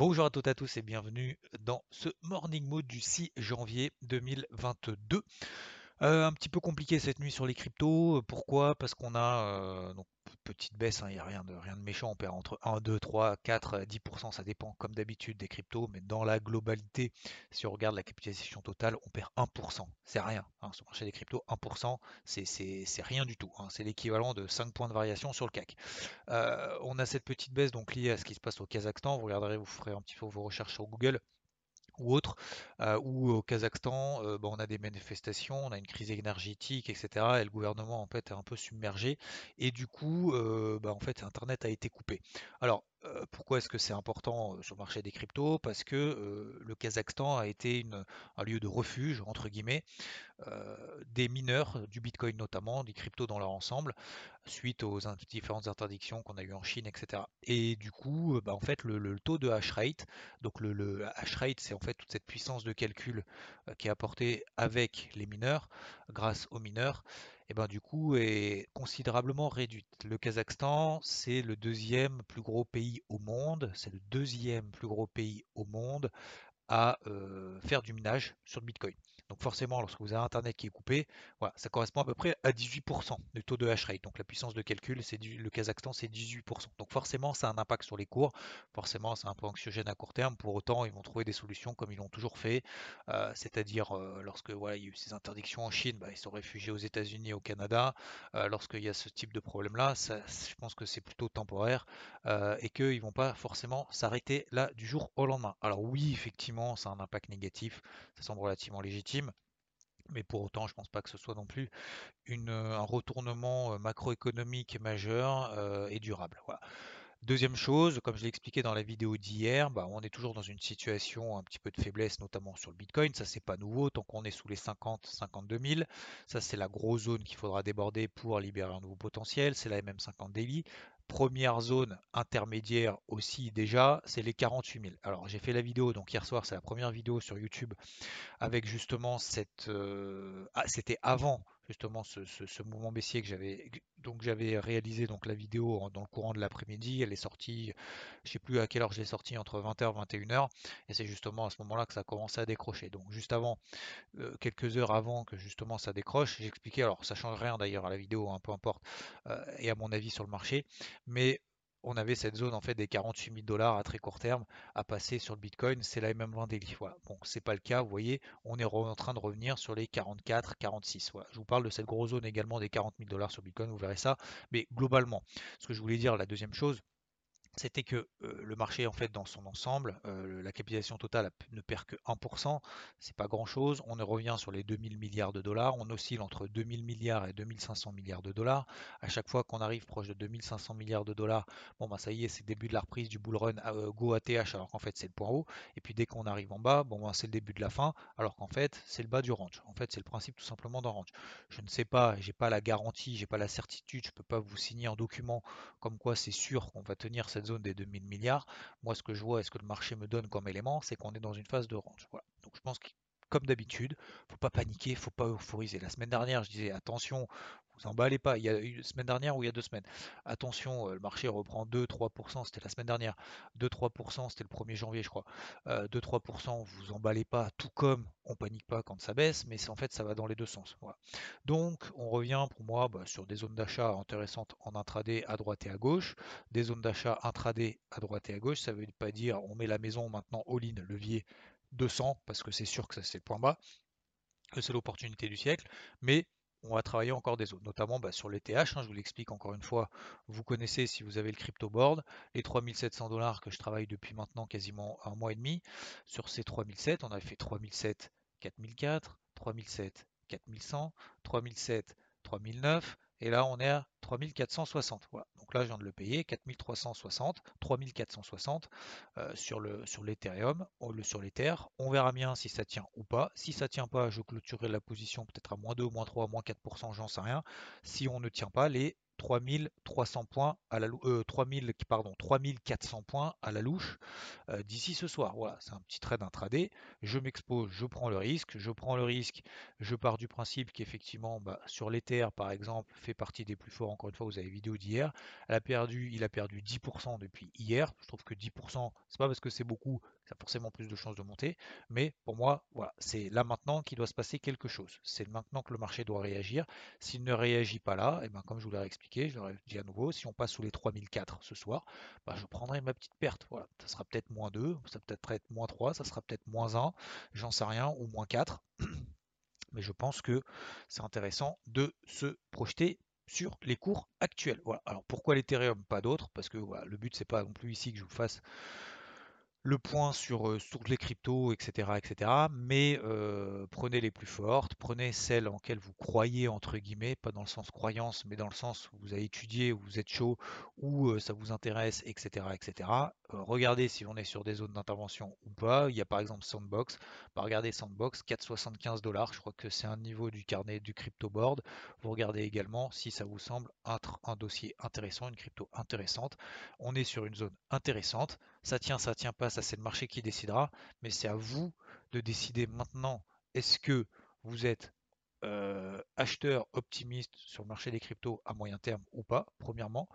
Bonjour à toutes et à tous et bienvenue dans ce Morning Mode du 6 janvier 2022. Euh, un petit peu compliqué cette nuit sur les cryptos. Pourquoi? Parce qu'on a euh, donc petite baisse, il hein, n'y a rien de, rien de méchant, on perd entre 1, 2, 3, 4, 10%, ça dépend comme d'habitude des cryptos, mais dans la globalité, si on regarde la capitalisation totale, on perd 1%, c'est rien, hein, sur le marché des cryptos, 1%, c'est rien du tout, hein. c'est l'équivalent de 5 points de variation sur le CAC. Euh, on a cette petite baisse liée à ce qui se passe au Kazakhstan, vous regarderez, vous ferez un petit peu vos recherches sur Google, ou autre, euh, ou au Kazakhstan, euh, on a des manifestations, on a une crise énergétique, etc. Et le gouvernement en fait est un peu submergé. Et du coup, bah, en fait, Internet a été coupé. Alors, pourquoi est-ce que c'est important sur le marché des cryptos? Parce que le Kazakhstan a été un lieu de refuge, entre guillemets, des mineurs, du Bitcoin notamment, des cryptos dans leur ensemble, suite aux différentes interdictions qu'on a eues en Chine, etc. Et du coup, bah, en fait, le, taux de hash rate, donc le hash rate, c'est en fait toute cette puissance de calcul qui est apportée avec les mineurs, grâce aux mineurs, et ben du coup est considérablement réduite. Le Kazakhstan, c'est le deuxième plus gros pays au monde, c'est le deuxième plus gros pays au monde à faire du minage sur le Bitcoin. Donc forcément, lorsque vous avez Internet qui est coupé, voilà, ça correspond à peu près à 18% du taux de hash rate. Donc la puissance de calcul, c'est le Kazakhstan, c'est 18%. Donc forcément, ça a un impact sur les cours. Forcément, c'est un peu anxiogène à court terme. Pour autant, ils vont trouver des solutions comme ils l'ont toujours fait. C'est-à-dire, lorsque voilà, il y a eu ces interdictions en Chine, bah, ils sont réfugiés aux États-Unis au Canada. Lorsqu'il y a ce type de problème-là, je pense que c'est plutôt temporaire et qu'ils ne vont pas forcément s'arrêter là du jour au lendemain. Alors oui, effectivement, ça a un impact négatif. Ça semble relativement légitime mais pour autant, je ne pense pas que ce soit non plus un retournement macroéconomique majeur et durable. Deuxième chose, comme je l'ai expliqué dans la vidéo d'hier, bah, on est toujours dans une situation un petit peu de faiblesse, notamment sur le Bitcoin. Ça, c'est pas nouveau. Tant qu'on est sous les 50, 52 000, ça, c'est la grosse zone qu'il faudra déborder pour libérer un nouveau potentiel. C'est la MM50 Daily première zone intermédiaire aussi déjà, c'est les 48 000. Alors j'ai fait la vidéo, donc hier soir c'est la première vidéo sur YouTube avec justement cette... Euh, ah, c'était avant justement ce, mouvement baissier que j'avais donc j'avais réalisé donc la vidéo dans le courant de l'après-midi. Elle est sortie, je sais plus à quelle heure j'ai sorti entre 20h et 21h, et c'est justement à ce moment-là que ça a commencé à décrocher. Donc juste avant, euh, quelques heures avant que justement ça décroche, j'expliquais. Alors ça change rien d'ailleurs à la vidéo, hein, peu importe, euh, et à mon avis sur le marché, mais on avait cette zone en fait des 48 000 dollars à très court terme à passer sur le Bitcoin, c'est la MM20 daily. Voilà. Bon, c'est pas le cas, vous voyez, on est en train de revenir sur les 44, 46. Voilà. Je vous parle de cette grosse zone également des 40 000 dollars sur Bitcoin, vous verrez ça. Mais globalement, ce que je voulais dire, la deuxième chose, c'était que le marché en fait dans son ensemble, la capitalisation totale ne perd que 1%, c'est pas grand chose, on revient sur les 2000 milliards de dollars, on oscille entre 2000 milliards et 2500 milliards de dollars. À chaque fois qu'on arrive proche de 2500 milliards de dollars, bon bah ça y est, c'est le début de la reprise du bull run go ATH alors qu'en fait c'est le point haut. Et puis dès qu'on arrive en bas, bon bah, c'est le début de la fin alors qu'en fait c'est le bas du range. En fait c'est le principe tout simplement d'un range. Je ne sais pas, j'ai pas la garantie, j'ai pas la certitude, je peux pas vous signer un document comme quoi c'est sûr qu'on va tenir cette zone des 2000 milliards. Moi, ce que je vois et ce que le marché me donne comme élément, c'est qu'on est dans une phase de range. Voilà. Donc je pense que comme d'habitude, faut pas paniquer, faut pas euphoriser. La semaine dernière, je disais attention, vous emballez pas. Il y a une semaine dernière ou il y a deux semaines. Attention, euh, le marché reprend 2-3%, c'était la semaine dernière. 2-3%, c'était le 1er janvier, je crois. 2-3%, euh, vous emballez pas, tout comme on panique pas quand ça baisse, mais en fait, ça va dans les deux sens. Donc, on revient pour moi bah, sur des zones d'achat intéressantes en intraday à droite et à gauche. Des zones d'achat intraday à droite et à gauche, ça veut pas dire on met la maison maintenant all-in, levier 200, parce que c'est sûr que c'est le point bas, que c'est l'opportunité du siècle, mais on va travailler encore des zones, notamment bah, sur les TH, hein, je vous l'explique encore une fois, vous connaissez si vous avez le crypto board, les 3700 dollars que je travaille depuis maintenant quasiment un mois et demi, sur ces 3007, on a fait 3007, 4004, 3007, 4100, 3007, 3009, et là on est à 3460. Voilà. Donc là je viens de le payer, 4360, 3460 euh, sur le sur l'Ethereum, sur l'Ether. On verra bien si ça tient ou pas. Si ça tient pas, je clôturerai la position peut-être à moins 2, moins 3, moins 4%, j'en sais rien. Si on ne tient pas, les 3300 points à la 3000, euh, pardon, 3400 points à la louche euh, d'ici ce soir. Voilà, c'est un petit trade intraday. Je m'expose, je prends le risque. Je prends le risque, je pars du principe qu'effectivement, bah, sur l'Ether, par exemple, fait partie des plus forts. Encore une fois, vous avez vidéo d'hier. Il a perdu 10% depuis hier. Je trouve que 10%, c'est pas parce que c'est beaucoup, forcément plus de chances de monter. Mais pour moi, voilà, c'est là maintenant qu'il doit se passer quelque chose. C'est maintenant que le marché doit réagir. S'il ne réagit pas là, et eh ben, comme je vous l'ai expliqué, je leur ai dit à nouveau, si on passe sous les 3004 ce soir, bah, je prendrai ma petite perte. Voilà, ça sera peut-être moins 2, ça peut-être être moins 3, ça sera peut-être moins 1, j'en sais rien, ou moins 4. Mais je pense que c'est intéressant de se projeter sur les cours actuels. Voilà. Alors pourquoi l'Ethereum, pas d'autres? Parce que voilà, le but c'est pas non plus ici que je vous fasse le point sur, toutes les cryptos, etc. etc. mais prenez les plus fortes, prenez celles en vous croyez, entre guillemets, pas dans le sens croyance, mais dans le sens où vous avez étudié, où vous êtes chaud, où ça vous intéresse, etc. etc. regardez si on est sur des zones d'intervention ou pas. Il y a par exemple Sandbox. Bah, regardez Sandbox, 4,75 dollars. Je crois que c'est un niveau du carnet du crypto board. Vous regardez également si ça vous semble un dossier intéressant, une crypto intéressante. On est sur une zone intéressante. Ça tient, ça tient pas, ça c'est le marché qui décidera, mais c'est à vous de décider maintenant est-ce que vous êtes euh, acheteur optimiste sur le marché des cryptos à moyen terme ou pas, premièrement,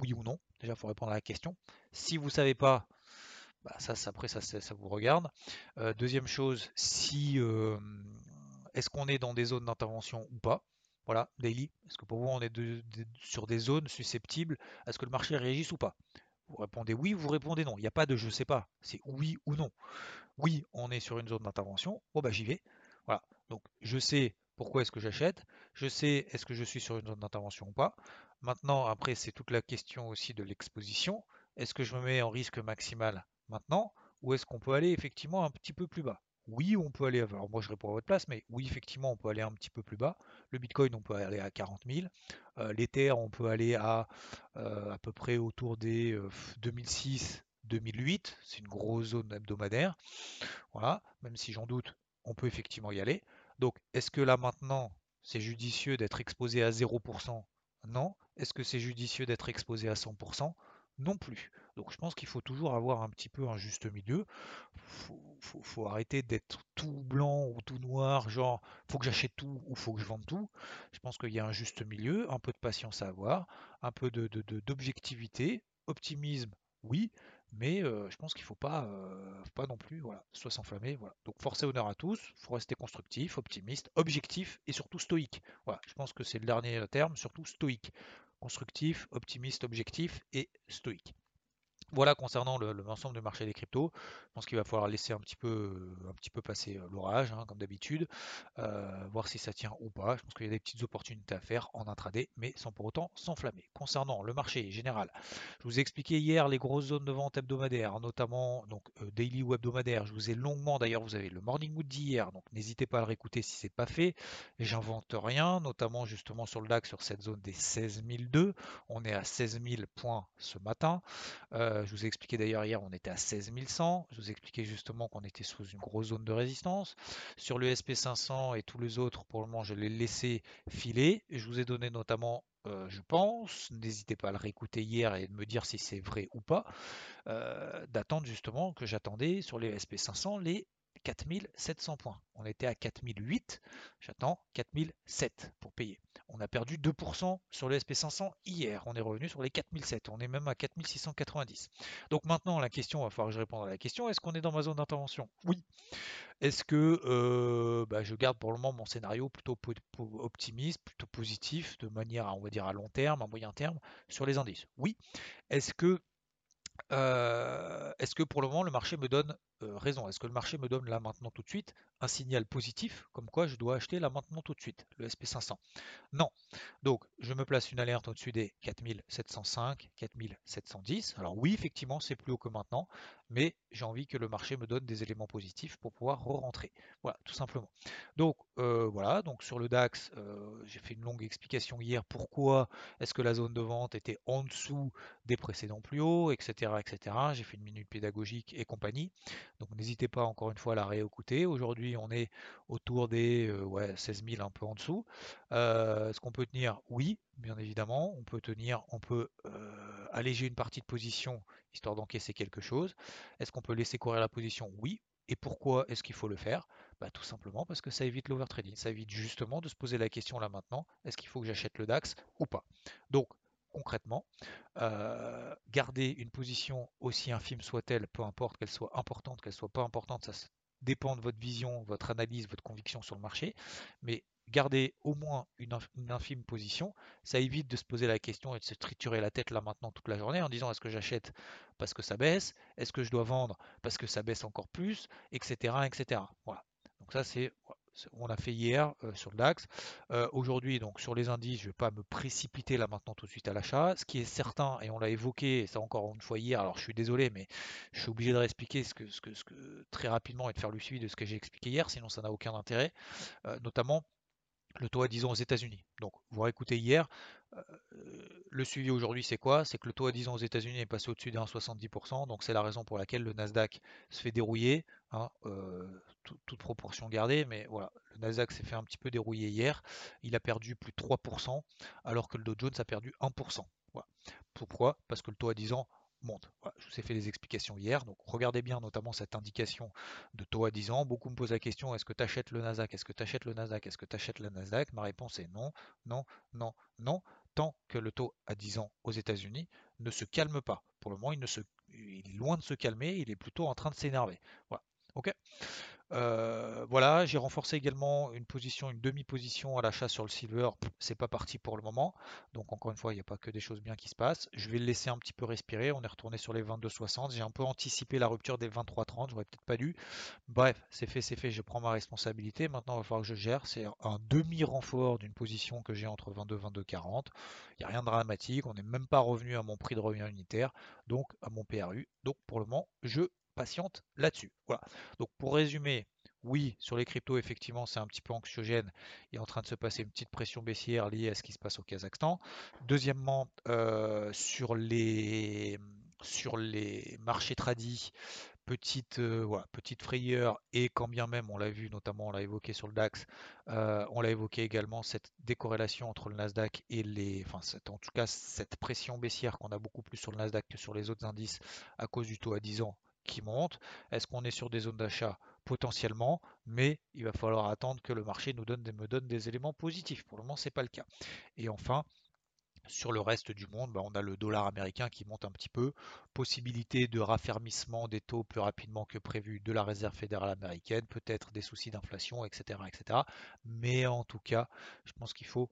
oui ou non, déjà il faut répondre à la question. Si vous ne savez pas, bah, ça, après ça, ça, vous regarde. Euh, deuxième chose, si euh, est-ce qu'on est dans des zones d'intervention ou pas? Voilà, daily. Est-ce que pour vous, on est sur des zones susceptibles à ce que le marché réagisse ou pas? Vous répondez oui, vous répondez non. Il n'y a pas de je sais pas. C'est oui ou non. Oui, on est sur une zone d'intervention. Bon, bah j'y vais. Voilà. Donc, je sais pourquoi est-ce que j'achète. Je sais est-ce que je suis sur une zone d'intervention ou pas. Maintenant, après, c'est toute la question aussi de l'exposition. Est-ce que je me mets en risque maximal maintenant ou est-ce qu'on peut aller effectivement un petit peu plus bas? Oui, on peut aller, alors moi je réponds à votre place, mais oui, effectivement, on peut aller un petit peu plus bas. Le Bitcoin, on peut aller à 40 000. Euh, L'Ether, on peut aller à euh, à peu près autour des 2006, euh, 2008. C'est une grosse zone hebdomadaire. Voilà, même si j'en doute, on peut effectivement y aller. Donc, est-ce que là maintenant, c'est judicieux d'être exposé à 0% Non. Est-ce que c'est judicieux d'être exposé à 100% non plus. Donc je pense qu'il faut toujours avoir un petit peu un juste milieu. Faut, faut, arrêter d'être tout blanc ou tout noir, genre faut que j'achète tout ou faut que je vende tout. Je pense qu'il y a un juste milieu, un peu de patience à avoir, un peu de, d'objectivité, optimisme, oui, mais euh, je pense qu'il ne faut pas, euh, pas non plus voilà, soit s'enflammer. Voilà. Donc force et honneur à tous, il faut rester constructif, optimiste, objectif et surtout stoïque. Voilà, je pense que c'est le dernier terme, surtout stoïque constructif, optimiste, objectif et stoïque. Voilà concernant l'ensemble du marché des cryptos. Je pense qu'il va falloir laisser un petit peu, un petit peu passer euh, l'orage, hein, comme d'habitude, euh, voir si ça tient ou pas. Je pense qu'il y a des petites opportunités à faire en intraday, mais sans pour autant s'enflammer. Concernant le marché général, je vous ai expliqué hier les grosses zones de vente hebdomadaires, notamment donc euh, daily ou hebdomadaire. Je vous ai longuement, d'ailleurs, vous avez le morning mood d'hier, donc n'hésitez pas à le réécouter si c'est pas fait. J'invente rien, notamment justement sur le DAX sur cette zone des 16002. On est à 16 000 points ce matin. Euh, je vous ai expliqué d'ailleurs hier, on était à 16 100. Je vous ai expliqué justement qu'on était sous une grosse zone de résistance. Sur le SP500 et tous les autres, pour le moment, je l'ai laissé filer. Je vous ai donné notamment, euh, je pense, n'hésitez pas à le réécouter hier et de me dire si c'est vrai ou pas, euh, d'attendre justement que j'attendais sur les SP500 les 4700 points. On était à 4008, j'attends 4007 pour payer. On a perdu 2% sur le SP500 hier, on est revenu sur les 4007, on est même à 4690. Donc maintenant la question, il va falloir que je réponde à la question, est-ce qu'on est dans ma zone d'intervention? Oui. Est-ce que euh, bah, je garde pour le moment mon scénario plutôt optimiste, plutôt positif, de manière, on va dire, à long terme, à moyen terme, sur les indices? Oui. Euh, est-ce que pour le moment le marché me donne euh, raison Est-ce que le marché me donne là maintenant tout de suite un signal positif, comme quoi je dois acheter là maintenant tout de suite, le SP500 Non. Donc, je me place une alerte au-dessus des 4705, 4710. Alors oui, effectivement, c'est plus haut que maintenant, mais j'ai envie que le marché me donne des éléments positifs pour pouvoir re-rentrer. Voilà, tout simplement. Donc, euh, voilà, donc sur le DAX, euh, j'ai fait une longue explication hier pourquoi est-ce que la zone de vente était en dessous des précédents plus hauts, etc. etc. J'ai fait une minute pédagogique et compagnie. Donc, n'hésitez pas encore une fois à la réécouter. Aujourd'hui, on est autour des euh, ouais, 16 000, un peu en dessous. Euh, est-ce qu'on peut tenir Oui, bien évidemment. On peut tenir, on peut euh, alléger une partie de position histoire d'encaisser quelque chose. Est-ce qu'on peut laisser courir la position? Oui. Et pourquoi est-ce qu'il faut le faire? Bah, Tout simplement parce que ça évite l'overtrading. Ça évite justement de se poser la question là maintenant, est-ce qu'il faut que j'achète le DAX ou pas? Donc concrètement, garder une position aussi infime soit-elle, peu importe qu'elle soit importante, qu'elle soit pas importante, ça dépend de votre vision, votre analyse, votre conviction sur le marché, mais garder au moins une, infime position, ça évite de se poser la question et de se triturer la tête là maintenant toute la journée en disant est-ce que j'achète parce que ça baisse, est-ce que je dois vendre parce que ça baisse encore plus, etc. etc. Voilà. Donc ça c'est on a fait hier euh, sur le DAX. Euh, aujourd'hui, donc sur les indices, je ne vais pas me précipiter là maintenant tout de suite à l'achat. Ce qui est certain, et on l'a évoqué, et ça encore une fois hier, alors je suis désolé, mais je suis obligé de réexpliquer ce que, ce que, ce que, très rapidement et de faire le suivi de ce que j'ai expliqué hier, sinon ça n'a aucun intérêt. Euh, notamment le taux à 10 ans aux États-Unis. Donc, vous réécoutez hier, le suivi aujourd'hui, c'est quoi? C'est que le taux à 10 ans aux États-Unis est passé au-dessus des 1,70%. Donc, c'est la raison pour laquelle le Nasdaq se fait dérouiller. Hein, toute proportion gardée, mais voilà, le Nasdaq s'est fait un petit peu dérouiller hier. Il a perdu plus de 3%, alors que le Dow Jones a perdu 1%. Pourquoi? Parce que le taux à 10 ans je vous ai fait des explications hier, donc regardez bien notamment cette indication de taux à 10 ans. Beaucoup me posent la question est-ce que tu achètes le Nasdaq? Est-ce que tu achètes le Nasdaq? Est-ce que tu achètes le Nasdaq? Ma réponse est non, non, non, non, tant que le taux à 10 ans aux États-Unis ne se calme pas. Pour le moment, il, il est loin de se calmer, il est plutôt en train de s'énerver. Ok euh, voilà, j'ai renforcé également une position, une demi-position à l'achat sur le silver. C'est pas parti pour le moment. Donc encore une fois, il n'y a pas que des choses bien qui se passent. Je vais le laisser un petit peu respirer. On est retourné sur les 22,60. J'ai un peu anticipé la rupture des 23,30. J'aurais peut-être pas dû. Bref, c'est fait, c'est fait. Je prends ma responsabilité. Maintenant, il va falloir que je gère. C'est un demi-renfort d'une position que j'ai entre 22 et 22,40. Il n'y a rien de dramatique. On n'est même pas revenu à mon prix de revient unitaire. Donc à mon PRU. Donc pour le moment, je patiente là-dessus. Voilà. Donc pour résumer, oui, sur les cryptos, effectivement, c'est un petit peu anxiogène. Il est en train de se passer une petite pression baissière liée à ce qui se passe au Kazakhstan. Deuxièmement, euh, sur, les, marchés tradis, petite, euh, petite frayeur et quand bien même, on l'a vu, notamment on l'a évoqué sur le DAX, euh, on l'a évoqué également, cette décorrélation entre le Nasdaq et les... Enfin, en tout cas, cette pression baissière qu'on a beaucoup plus sur le Nasdaq que sur les autres indices à cause du taux à 10 ans qui monte. Est-ce qu'on est sur des zones d'achat? Potentiellement, mais il va falloir attendre que le marché nous donne, me donne des éléments positifs. Pour le moment, ce n'est pas le cas. Et enfin, sur le reste du monde, bah, on a le dollar américain qui monte un petit peu. Possibilité de raffermissement des taux plus rapidement que prévu de la Réserve fédérale américaine, peut-être des soucis d'inflation, etc., etc. Mais en tout cas, je pense qu'il faut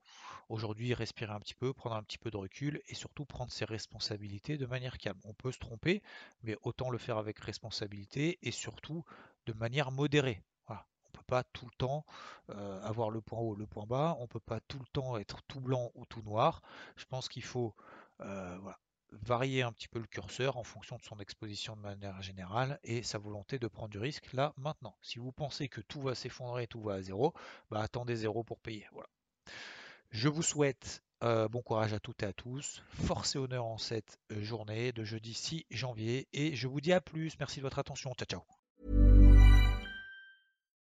aujourd'hui respirer un petit peu, prendre un petit peu de recul et surtout prendre ses responsabilités de manière calme. On peut se tromper, mais autant le faire avec responsabilité et surtout de manière modérée pas tout le temps avoir le point haut, le point bas. On peut pas tout le temps être tout blanc ou tout noir. Je pense qu'il faut varier un petit peu le curseur en fonction de son exposition de manière générale et sa volonté de prendre du risque là maintenant. Si vous pensez que tout va s'effondrer, tout va à zéro, bah attendez zéro pour payer. Je vous souhaite bon courage à toutes et à tous. Force et honneur en cette journée de jeudi 6 janvier et je vous dis à plus. Merci de votre attention. Ciao ciao.